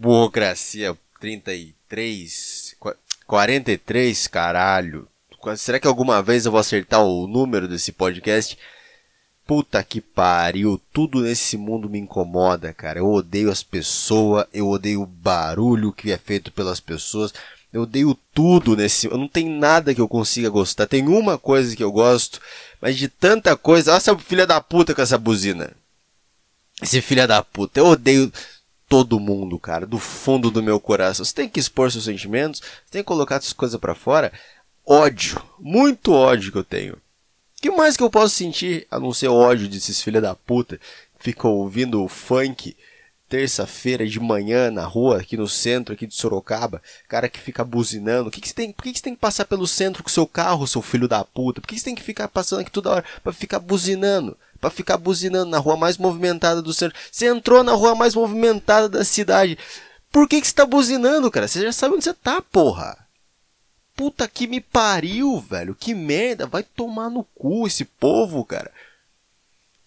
Burocracia 33. 43, caralho. Será que alguma vez eu vou acertar o número desse podcast? Puta que pariu, tudo nesse mundo me incomoda, cara. Eu odeio as pessoas, eu odeio o barulho que é feito pelas pessoas. Eu odeio tudo nesse. Eu não tem nada que eu consiga gostar. Tem uma coisa que eu gosto, mas de tanta coisa. Olha essa filha da puta com essa buzina. Esse filha da puta. Eu odeio todo mundo, cara, do fundo do meu coração. Você tem que expor seus sentimentos, você tem que colocar essas coisas para fora. Ódio, muito ódio que eu tenho. O que mais que eu posso sentir a não ser ódio desses filha da puta que ficam ouvindo funk terça-feira de manhã na rua, aqui no centro, aqui de Sorocaba, cara que fica buzinando. Que, que tem, por que, que você tem que passar pelo centro com seu carro, seu filho da puta? Por que, que você tem que ficar passando aqui toda hora para ficar buzinando? para ficar buzinando na rua mais movimentada do centro. Você entrou na rua mais movimentada da cidade. Por que, que você tá buzinando, cara? Você já sabe onde você tá, porra. Puta que me pariu, velho. Que merda. Vai tomar no cu esse povo, cara.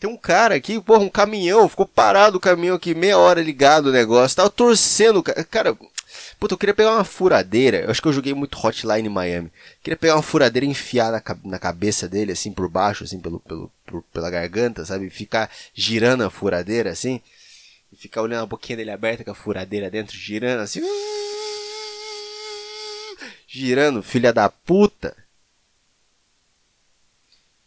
Tem um cara aqui, porra, um caminhão, ficou parado o caminhão aqui, meia hora ligado o negócio, tava torcendo, cara. Puta, eu queria pegar uma furadeira, eu acho que eu joguei muito Hotline Miami. Queria pegar uma furadeira e enfiar na, na cabeça dele, assim, por baixo, assim, pelo, pelo, por, pela garganta, sabe? Ficar girando a furadeira, assim. E ficar olhando a boquinha dele aberta com a furadeira dentro, girando, assim. Girando, filha da puta.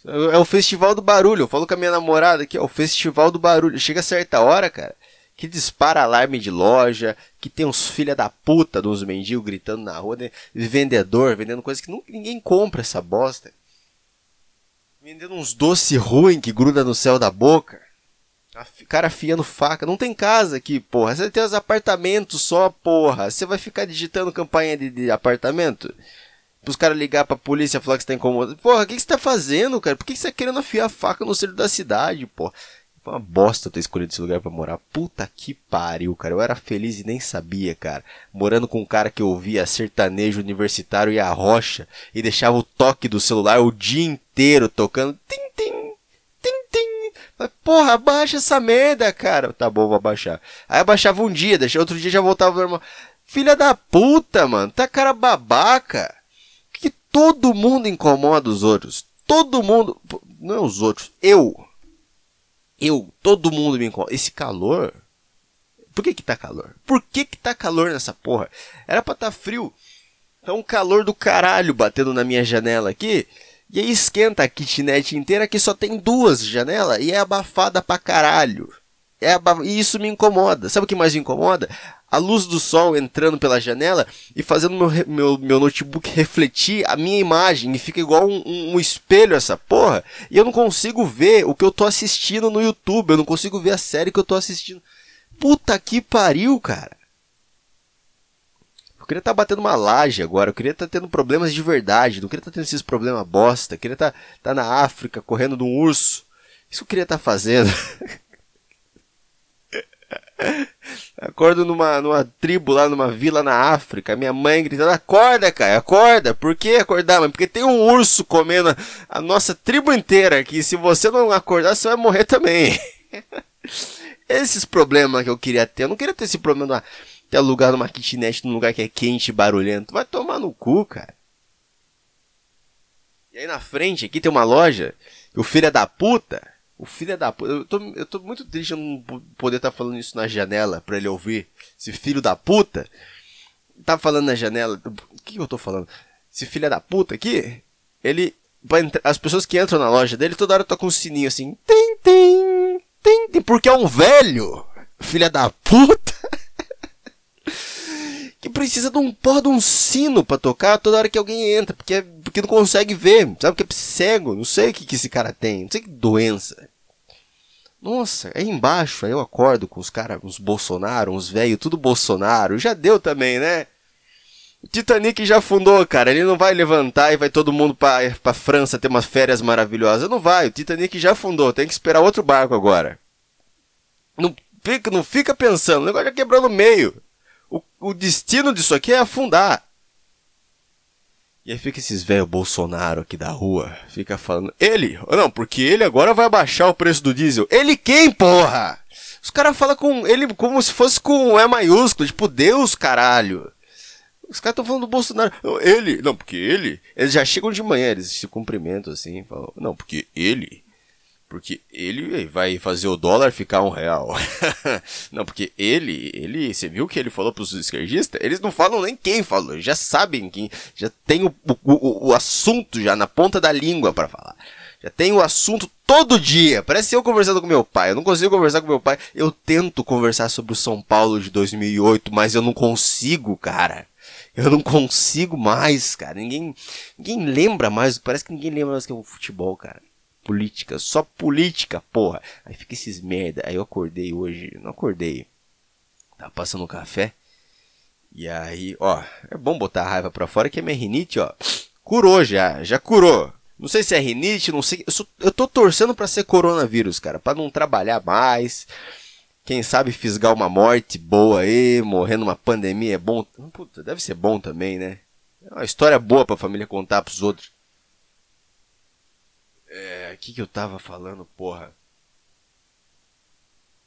É o festival do barulho. Eu falo com a minha namorada aqui, é o festival do barulho. Chega certa hora, cara, que dispara alarme de loja, que tem uns filha da puta dos mendigos gritando na rua, né? vendedor vendendo coisas que nunca, ninguém compra essa bosta. Vendendo uns doces ruins que gruda no céu da boca. Cara afiando faca. Não tem casa aqui, porra. Você tem os apartamentos só, porra. Você vai ficar digitando campanha de, de apartamento? Pros caras ligar pra polícia e falar que você tá incomodado. Porra, o que, que você tá fazendo, cara? Por que, que você tá querendo afiar a faca no centro da cidade, porra? Foi uma bosta ter escolhido esse lugar para morar. Puta que pariu, cara. Eu era feliz e nem sabia, cara. Morando com um cara que ouvia sertanejo universitário e a rocha e deixava o toque do celular o dia inteiro tocando. Tim, tim, tim, tim. Porra, abaixa essa merda, cara. Tá bom, vou abaixar. Aí abaixava um dia, deixava outro dia já voltava normal. Filha da puta, mano. Tá cara babaca todo mundo incomoda os outros. Todo mundo. Não é os outros. Eu. Eu. Todo mundo me incomoda. Esse calor. Por que que tá calor? Por que que tá calor nessa porra? Era pra tá frio. É um calor do caralho batendo na minha janela aqui. E aí esquenta a kitnet inteira que só tem duas janelas e é abafada pra caralho. É abaf... E isso me incomoda. Sabe o que mais me incomoda? A luz do sol entrando pela janela e fazendo meu, meu, meu notebook refletir a minha imagem e fica igual um, um, espelho essa porra. E eu não consigo ver o que eu tô assistindo no YouTube, eu não consigo ver a série que eu tô assistindo. Puta que pariu, cara. Eu queria estar tá batendo uma laje agora, eu queria estar tá tendo problemas de verdade, não queria estar tá tendo esses problemas bosta, eu queria estar tá, tá na África correndo de um urso. Isso eu queria estar tá fazendo. Acordo numa, numa tribo lá, numa vila na África. Minha mãe gritando: Acorda, cara, acorda. Por que acordar, mãe? Porque tem um urso comendo a, nossa tribo inteira aqui. Se você não acordar, você vai morrer também. Esses problemas que eu queria ter. Eu não queria ter esse problema de ter alugado uma kitnet num lugar que é quente e barulhento. Vai tomar no cu, cara. E aí na frente aqui tem uma loja. O filho é da puta o filho da puta. Eu tô, eu tô muito triste de não poder estar tá falando isso na janela pra ele ouvir. Esse filho da puta. Tá falando na janela. O que eu tô falando? Esse filho da puta aqui. Ele. As pessoas que entram na loja dele toda hora tocam um sininho assim. Tem, tem, tem, tem. Porque é um velho. Filha da puta. que precisa de um porra de um sino para tocar toda hora que alguém entra, porque, é, porque não consegue ver, sabe? Porque é cego, não sei o que, que esse cara tem, não sei que doença. Nossa, aí embaixo, aí eu acordo com os caras, uns Bolsonaro, uns velhos, tudo Bolsonaro, já deu também, né? O Titanic já afundou, cara, ele não vai levantar e vai todo mundo pra, pra França ter umas férias maravilhosas, não vai, o Titanic já afundou, tem que esperar outro barco agora. Não fica, não fica pensando, o negócio já quebrou no meio. O, o destino disso aqui é afundar. E aí fica esses velho Bolsonaro aqui da rua, fica falando, ele, não, porque ele agora vai baixar o preço do diesel. Ele quem, porra? Os caras falam com ele como se fosse com E maiúsculo, tipo, Deus, caralho. Os caras estão falando do Bolsonaro. Ele, não, porque ele. Eles já chegam de manhã, eles se cumprimentam assim. Falam, não, porque ele. Porque ele vai fazer o dólar ficar um real. não, porque ele, ele, você viu que ele falou pros esquerdistas? Eles não falam nem quem falou, já sabem quem, já tem o, o, o, o assunto já na ponta da língua para falar. Já tem o assunto todo dia. Parece eu conversando com meu pai. Eu não consigo conversar com meu pai. Eu tento conversar sobre o São Paulo de 2008, mas eu não consigo, cara. Eu não consigo mais, cara. Ninguém, ninguém lembra mais. Parece que ninguém lembra mais que é o futebol, cara. Política, só política, porra. Aí fica esses merda. Aí eu acordei hoje. Não acordei. Tava passando um café. E aí, ó, é bom botar a raiva pra fora que a minha rinite, ó, curou já, já curou. Não sei se é rinite, não sei. Eu, sou, eu tô torcendo para ser coronavírus, cara, para não trabalhar mais. Quem sabe fisgar uma morte boa aí, morrer numa pandemia é bom. Puta, deve ser bom também, né? É uma história boa pra família contar pros outros. É, o que que eu tava falando, porra?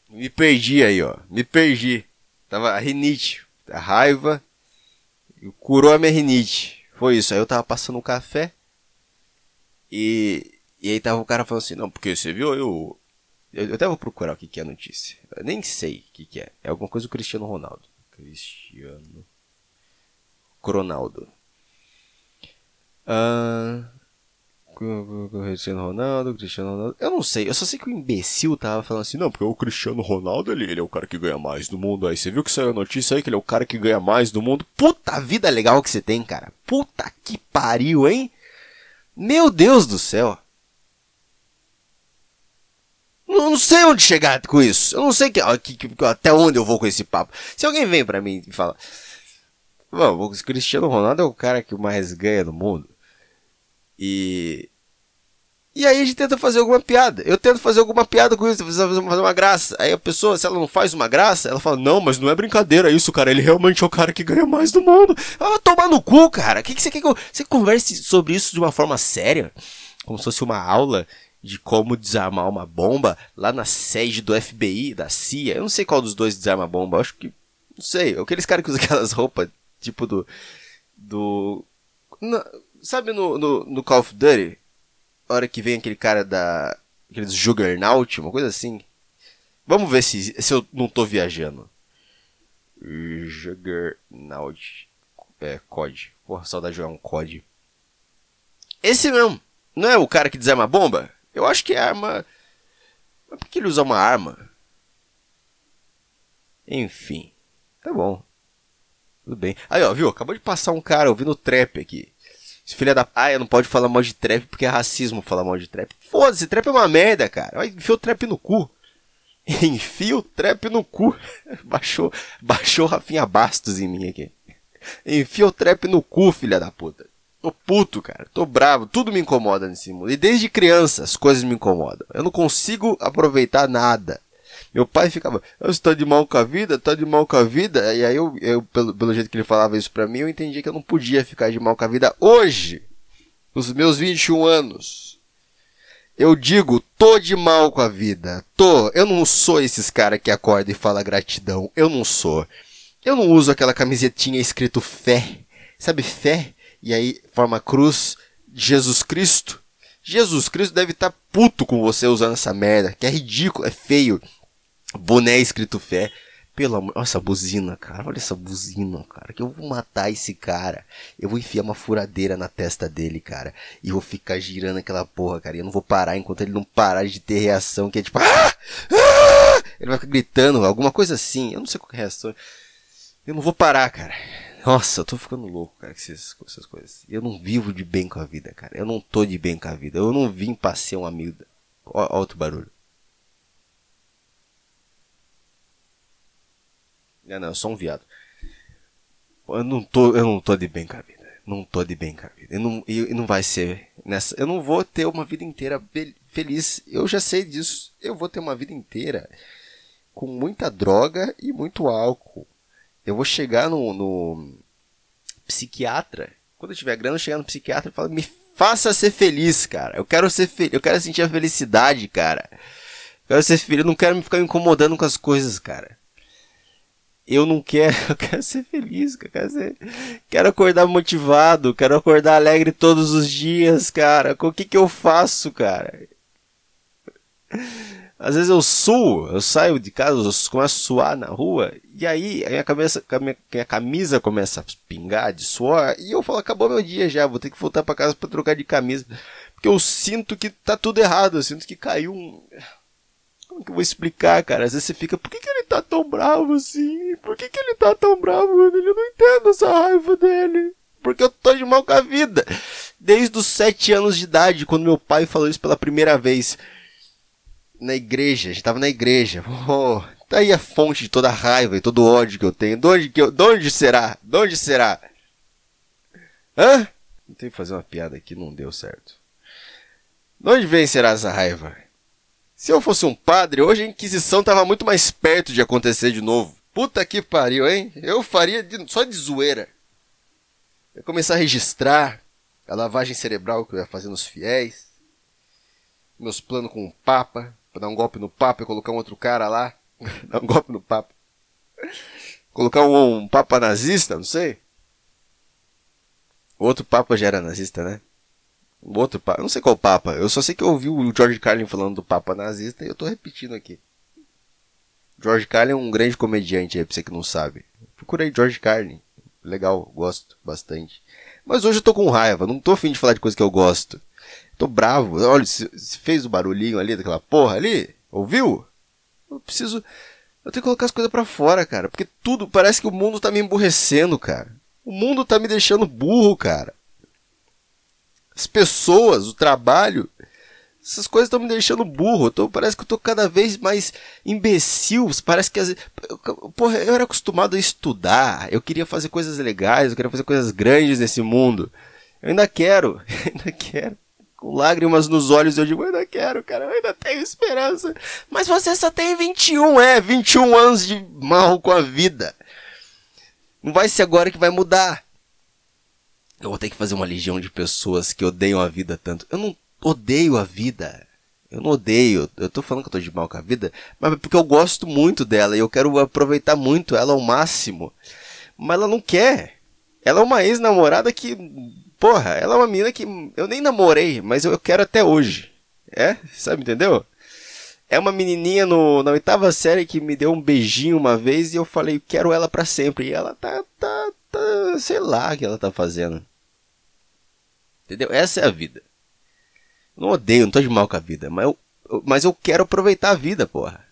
Me perdi aí, ó. Me perdi. Tava a rinite, a raiva. Curou a minha rinite. Foi isso. Aí eu tava passando um café. E, e aí tava o cara falando assim, não, porque você viu eu. Eu, até vou procurar o que, que é a notícia. Eu nem sei o que, que é. É alguma coisa do Cristiano Ronaldo. Cristiano. Cristiano Ronaldo, Cristiano Ronaldo. Eu não sei, eu só sei que o imbecil tava falando assim, não, porque o Cristiano Ronaldo ele, ele é o cara que ganha mais do mundo. Aí você viu que saiu a notícia aí que ele é o cara que ganha mais do mundo. Puta vida legal que você tem, cara. Puta que pariu, hein? Meu Deus do céu. Não, sei onde chegar com isso. Eu não sei que, que, que, até onde eu vou com esse papo. Se alguém vem pra mim e fala. Bom, o Cristiano Ronaldo é o cara que mais ganha no mundo. E. E aí a gente tenta fazer alguma piada. Eu tento fazer alguma piada com isso, fazer uma graça. Aí a pessoa, se ela não faz uma graça, ela fala, não, mas não é brincadeira isso, cara. Ele realmente é o cara que ganha mais do mundo. Ah, tomar no cu, cara. Que, que você quer que eu... Você converse sobre isso de uma forma séria? Como se fosse uma aula de como desarmar uma bomba lá na sede do FBI, da CIA. Eu não sei qual dos dois desarma a bomba. Eu acho que. Não sei. Aqueles caras que usam aquelas roupas, tipo do. Do. Na, sabe no, no, no Call of Duty? hora que vem aquele cara da. Aqueles Juggernaut, uma coisa assim. Vamos ver se, se eu não tô viajando. Juggernaut. É, COD. Porra, saudade de jogar um COD. Esse mesmo. Não é o cara que desarma a bomba? Eu acho que é arma. Mas por que ele usa uma arma? Enfim. Tá bom. Tudo bem. Aí, ó, viu? Acabou de passar um cara ouvindo trap aqui. Esse filho da paia não pode falar mal de trap porque é racismo falar mal de trap. Foda-se, trap é uma merda, cara. Vai enfiar o trap no cu. Enfia o trap no cu. baixou, baixou Rafinha Bastos em mim aqui. Enfia o trap no cu, filha da puta. Tô puto, cara. Tô bravo. Tudo me incomoda nesse mundo. E desde criança as coisas me incomodam. Eu não consigo aproveitar nada. Meu pai ficava, você tá de mal com a vida? Tá de mal com a vida? E aí eu, eu pelo, pelo jeito que ele falava isso pra mim, eu entendi que eu não podia ficar de mal com a vida hoje, nos meus 21 anos. Eu digo, tô de mal com a vida. Tô. Eu não sou esses cara que acorda e fala gratidão. Eu não sou. Eu não uso aquela camisetinha escrito fé. Sabe fé? E aí forma cruz. Jesus Cristo. Jesus Cristo deve estar tá puto com você usando essa merda. Que é ridículo, é feio. Boné escrito fé. Pelo amor. Olha essa buzina, cara. Olha essa buzina, cara. Que eu vou matar esse cara. Eu vou enfiar uma furadeira na testa dele, cara. E vou ficar girando aquela porra, cara. E eu não vou parar enquanto ele não parar de ter reação. Que é tipo. Ah! Ah! Ele vai ficar gritando, alguma coisa assim. Eu não sei qual é a reação. Eu não vou parar, cara. Nossa, eu tô ficando louco, cara, com essas, com essas coisas. Eu não vivo de bem com a vida, cara. Eu não tô de bem com a vida. Eu não vim pra ser um amigo. Ó, outro barulho. Não, é, não, eu sou um viado. Eu não tô, eu não tô de bem com a vida. Não tô de bem com a vida. Eu não, eu, não vai ser nessa. Eu não vou ter uma vida inteira feliz. Eu já sei disso. Eu vou ter uma vida inteira com muita droga e muito álcool. Eu vou chegar no, no psiquiatra. Quando eu tiver grana, eu chegar no psiquiatra e falar: me faça ser feliz, cara. Eu quero ser feliz. Eu quero sentir a felicidade, cara. quero ser feliz, eu não quero me ficar me incomodando com as coisas, cara. Eu não quero, eu quero ser feliz, cara. Quero, ser, quero acordar motivado, quero acordar alegre todos os dias, cara. Com o que que eu faço, cara? Às vezes eu suo, eu saio de casa, eu começo a suar na rua, e aí a minha, cabeça, a minha, minha camisa começa a pingar de suor, e eu falo, acabou meu dia já, vou ter que voltar para casa para trocar de camisa. Porque eu sinto que tá tudo errado, eu sinto que caiu um. Como que eu vou explicar, cara? Às vezes você fica, por que, que ele tá tão bravo assim? Por que, que ele tá tão bravo? Eu não entendo essa raiva dele. Porque eu tô de mal com a vida. Desde os sete anos de idade, quando meu pai falou isso pela primeira vez na igreja, a gente tava na igreja. Oh, tá aí a fonte de toda a raiva e todo o ódio que eu tenho. De onde, que eu, de onde será? De onde será? Hã? Tentei fazer uma piada aqui, não deu certo. De onde vem será essa raiva? Se eu fosse um padre, hoje a Inquisição tava muito mais perto de acontecer de novo. Puta que pariu, hein? Eu faria de, só de zoeira. Eu ia começar a registrar a lavagem cerebral que eu ia fazer nos fiéis. Meus planos com o Papa Pra dar um golpe no Papa e colocar um outro cara lá. dar um golpe no Papa. Colocar um, um Papa nazista, não sei. O outro Papa já era nazista, né? Outro Papa. Não sei qual Papa. Eu só sei que eu ouvi o George Carlin falando do Papa nazista e eu tô repetindo aqui. George Carlin é um grande comediante aí, pra você que não sabe. Procurei George Carlin. Legal, gosto bastante. Mas hoje eu tô com raiva, não tô afim de falar de coisa que eu gosto. Tô bravo. Olha, se fez o barulhinho ali daquela porra ali, ouviu? Eu preciso. Eu tenho que colocar as coisas para fora, cara. Porque tudo. Parece que o mundo tá me emburrecendo, cara. O mundo tá me deixando burro, cara. As pessoas, o trabalho. Essas coisas estão me deixando burro. Tô, parece que eu tô cada vez mais imbecil. Parece que as. Porra, eu era acostumado a estudar. Eu queria fazer coisas legais. Eu queria fazer coisas grandes nesse mundo. Eu ainda quero. ainda quero com lágrimas nos olhos, eu digo, eu ainda quero, cara, eu ainda tenho esperança. Mas você só tem 21, é, 21 anos de mal com a vida. Não vai ser agora que vai mudar. Eu vou ter que fazer uma legião de pessoas que odeiam a vida tanto. Eu não odeio a vida. Eu não odeio. Eu tô falando que eu tô de mal com a vida, mas é porque eu gosto muito dela e eu quero aproveitar muito ela ao máximo. Mas ela não quer. Ela é uma ex-namorada que Porra, ela é uma menina que eu nem namorei, mas eu quero até hoje. É? Sabe, entendeu? É uma menininha no, na oitava série que me deu um beijinho uma vez e eu falei, quero ela para sempre. E ela tá, tá, tá, sei lá o que ela tá fazendo. Entendeu? Essa é a vida. Eu não odeio, não tô de mal com a vida, mas eu, mas eu quero aproveitar a vida, porra.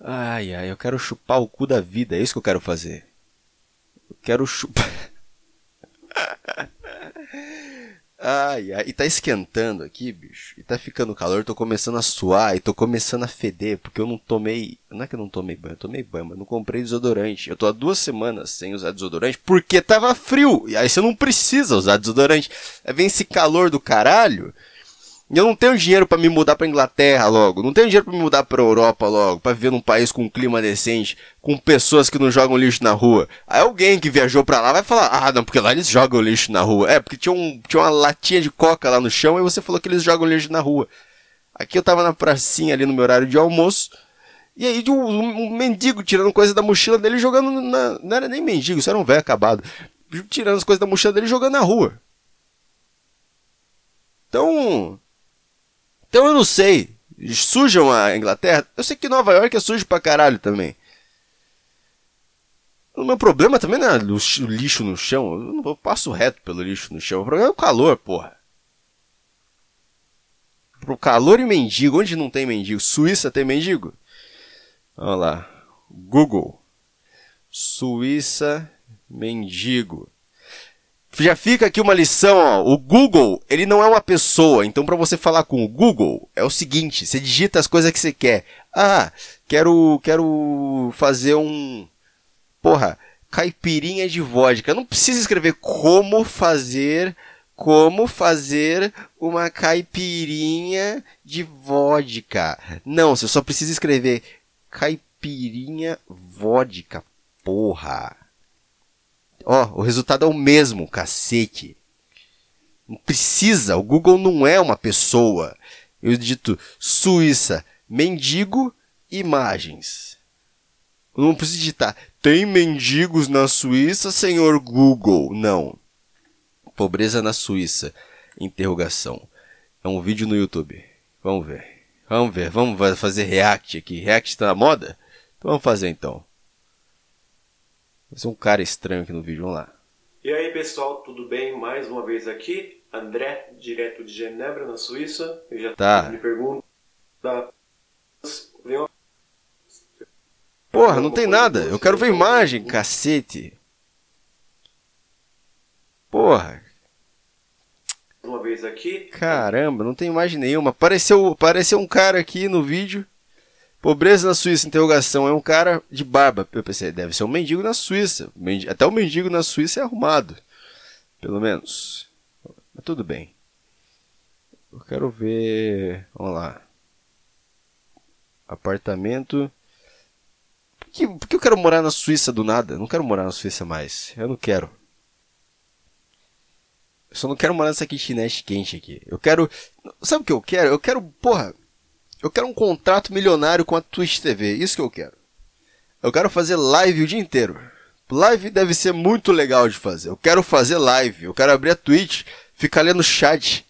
Ai, ai, eu quero chupar o cu da vida, é isso que eu quero fazer. Quero chupar. Ai, ai, e tá esquentando aqui, bicho. E tá ficando calor, tô começando a suar e tô começando a feder, porque eu não tomei. Não é que eu não tomei banho, eu tomei banho, mas não comprei desodorante. Eu tô há duas semanas sem usar desodorante porque tava frio. E aí você não precisa usar desodorante. Aí vem esse calor do caralho. Eu não tenho dinheiro para me mudar para Inglaterra logo, não tenho dinheiro para me mudar para Europa logo, para viver num país com um clima decente, com pessoas que não jogam lixo na rua. Aí alguém que viajou para lá vai falar: "Ah, não, porque lá eles jogam lixo na rua". É, porque tinha, um, tinha uma latinha de coca lá no chão e você falou que eles jogam lixo na rua. Aqui eu tava na pracinha ali no meu horário de almoço. E aí um, um, um mendigo tirando coisa da mochila dele jogando na, não era nem mendigo, isso era um velho acabado. Tirando as coisas da mochila dele jogando na rua. Então, então eu não sei. Sujam a Inglaterra? Eu sei que Nova York é sujo pra caralho também. O meu problema também não é o lixo no chão. Eu, não, passo reto pelo lixo no chão. O problema é o calor, porra. Pro calor e mendigo. Onde não tem mendigo? Suíça tem mendigo? Olha lá. Google. Suíça, mendigo já fica aqui uma lição, ó. O Google, ele não é uma pessoa. Então, para você falar com o Google, é o seguinte: você digita as coisas que você quer. Ah, quero, quero fazer um, porra, caipirinha de vodka. Não precisa escrever como fazer, como fazer uma caipirinha de vodka. Não, você só precisa escrever caipirinha vodka. Porra. Ó, o resultado é o mesmo, cacete. Não precisa, o Google não é uma pessoa. Eu digito Suíça, mendigo, imagens. Eu não preciso digitar. Tem mendigos na Suíça, senhor Google? Não. Pobreza na Suíça. Interrogação. É um vídeo no YouTube. Vamos ver. Vamos ver. Vamos fazer react aqui. React tá na moda? Então vamos fazer então. Vai ser um cara estranho aqui no vídeo. Vamos lá. E aí pessoal, tudo bem? Mais uma vez aqui. André, direto de Genebra, na Suíça. Eu já tá. me pergunto. Porra, não tem nada. Eu quero ver imagem, cacete. Porra. Uma vez aqui. Caramba, não tem imagem nenhuma. Apareceu, apareceu um cara aqui no vídeo. Pobreza na Suíça, interrogação. É um cara de barba. Eu pensei, deve ser um mendigo na Suíça. Até o mendigo na Suíça é arrumado. Pelo menos. Mas tudo bem. Eu quero ver. Vamos lá. Apartamento. Por que, por que eu quero morar na Suíça do nada? Eu não quero morar na Suíça mais. Eu não quero. Eu só não quero morar nessa kitnet quente aqui. Eu quero. Sabe o que eu quero? Eu quero, porra. Eu quero um contrato milionário com a Twitch TV. Isso que eu quero. Eu quero fazer live o dia inteiro. Live deve ser muito legal de fazer. Eu quero fazer live. Eu quero abrir a Twitch, ficar lendo chat.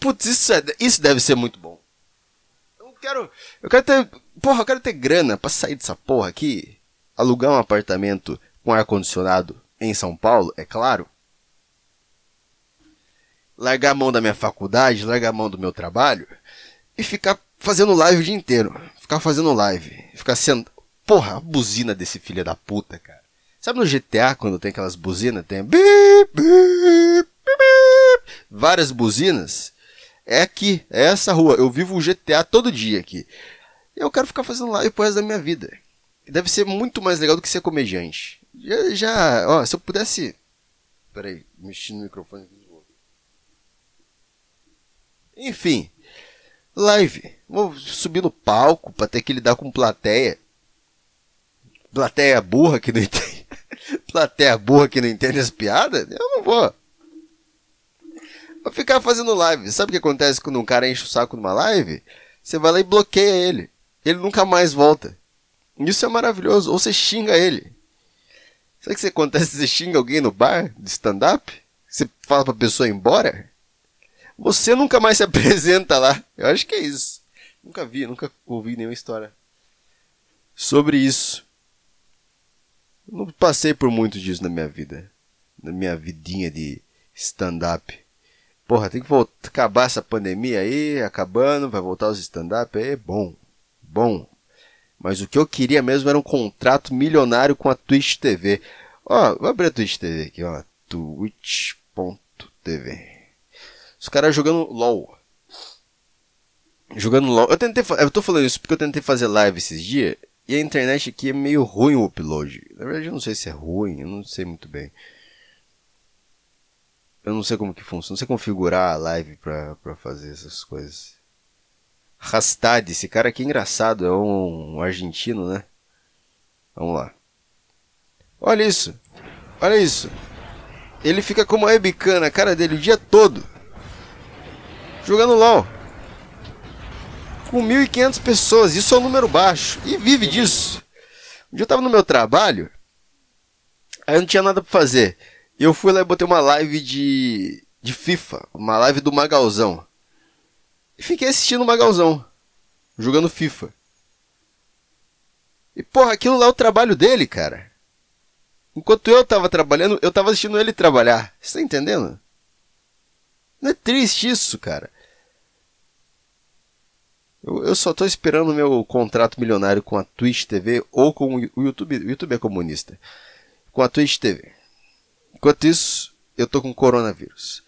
Putz, isso, é, isso deve ser muito bom. Eu quero. Eu quero ter. Porra, eu quero ter grana pra sair dessa porra aqui. Alugar um apartamento com ar-condicionado em São Paulo, é claro largar a mão da minha faculdade, largar a mão do meu trabalho e ficar fazendo live o dia inteiro. Ficar fazendo live. Ficar sendo. Porra, a buzina desse filho da puta, cara. Sabe no GTA quando tem aquelas buzinas? Tem. Bip, bip, bip, várias buzinas. É aqui, é essa rua. Eu vivo o GTA todo dia aqui. Eu quero ficar fazendo live pro resto da minha vida. Deve ser muito mais legal do que ser comediante. Já, já ó, se eu pudesse. Peraí, mexi no microfone. Enfim, live. Vou subir no palco para ter que lidar com plateia. Plateia burra que não entende. plateia burra que não entende as piadas? Eu não vou. Vou ficar fazendo live. Sabe o que acontece quando um cara enche o saco numa live? Você vai lá e bloqueia ele. Ele nunca mais volta. Isso é maravilhoso. Ou você xinga ele. Sabe o que acontece se você xinga alguém no bar de stand-up? Você fala pra pessoa ir embora? Você nunca mais se apresenta lá. Eu acho que é isso. Nunca vi, nunca ouvi nenhuma história sobre isso. Não passei por muito disso na minha vida. Na minha vidinha de stand-up. Porra, tem que voltar, acabar essa pandemia aí, acabando, vai voltar os stand-up aí, bom. Bom. Mas o que eu queria mesmo era um contrato milionário com a Twitch TV. Ó, vou abrir a Twitch TV aqui, ó. Twitch.tv. Os caras jogando LOL. Jogando LOL. Eu tentei. Eu tô falando isso porque eu tentei fazer live esses dias. E a internet aqui é meio ruim o upload. Na verdade, eu não sei se é ruim, eu não sei muito bem. Eu não sei como que funciona. Não sei configurar a live pra, pra fazer essas coisas. Rastad, esse cara aqui é engraçado. É um, argentino, né? Vamos lá. Olha isso. Olha isso. Ele fica com uma webcam na cara dele o dia todo jogando LOL. Com 1.500 pessoas, isso é um número baixo. E vive disso. Um dia eu tava no meu trabalho, aí eu não tinha nada pra fazer. E eu fui lá e botei uma live de, de FIFA, uma live do Magalzão. E fiquei assistindo o Magalzão, jogando FIFA. E porra, aquilo lá é o trabalho dele, cara. Enquanto eu tava trabalhando, eu tava assistindo ele trabalhar. Você tá entendendo? Não é triste isso, cara. Eu, eu só estou esperando o meu contrato milionário com a Twitch TV ou com o YouTube. O YouTube é comunista. Com a Twitch TV. Enquanto isso, eu tô com coronavírus.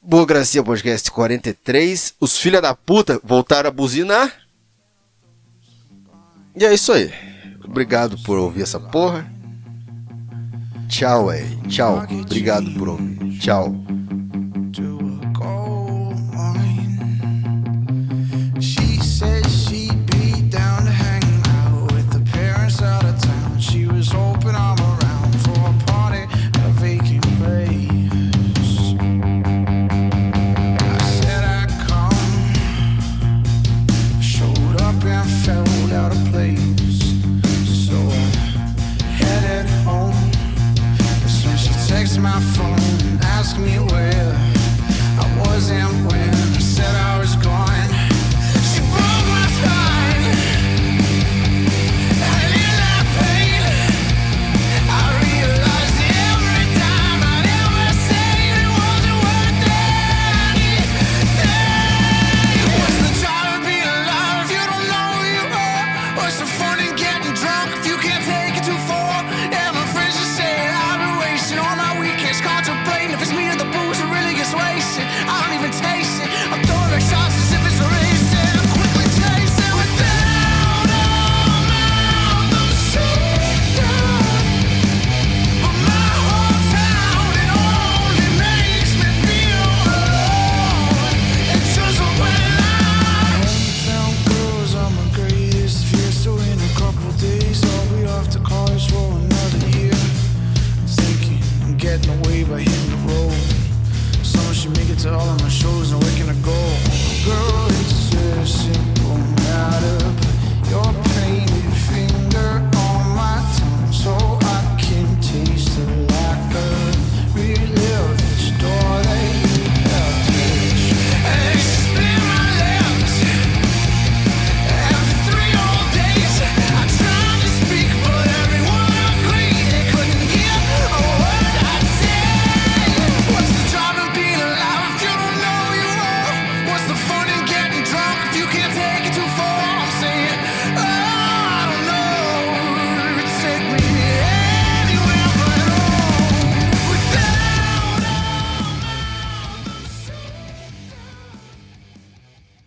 Burocracia Podcast 43. Os filha da puta voltaram a buzinar. E é isso aí. Obrigado por ouvir essa porra. Tchau aí. Tchau. Obrigado por ouvir. Tchau.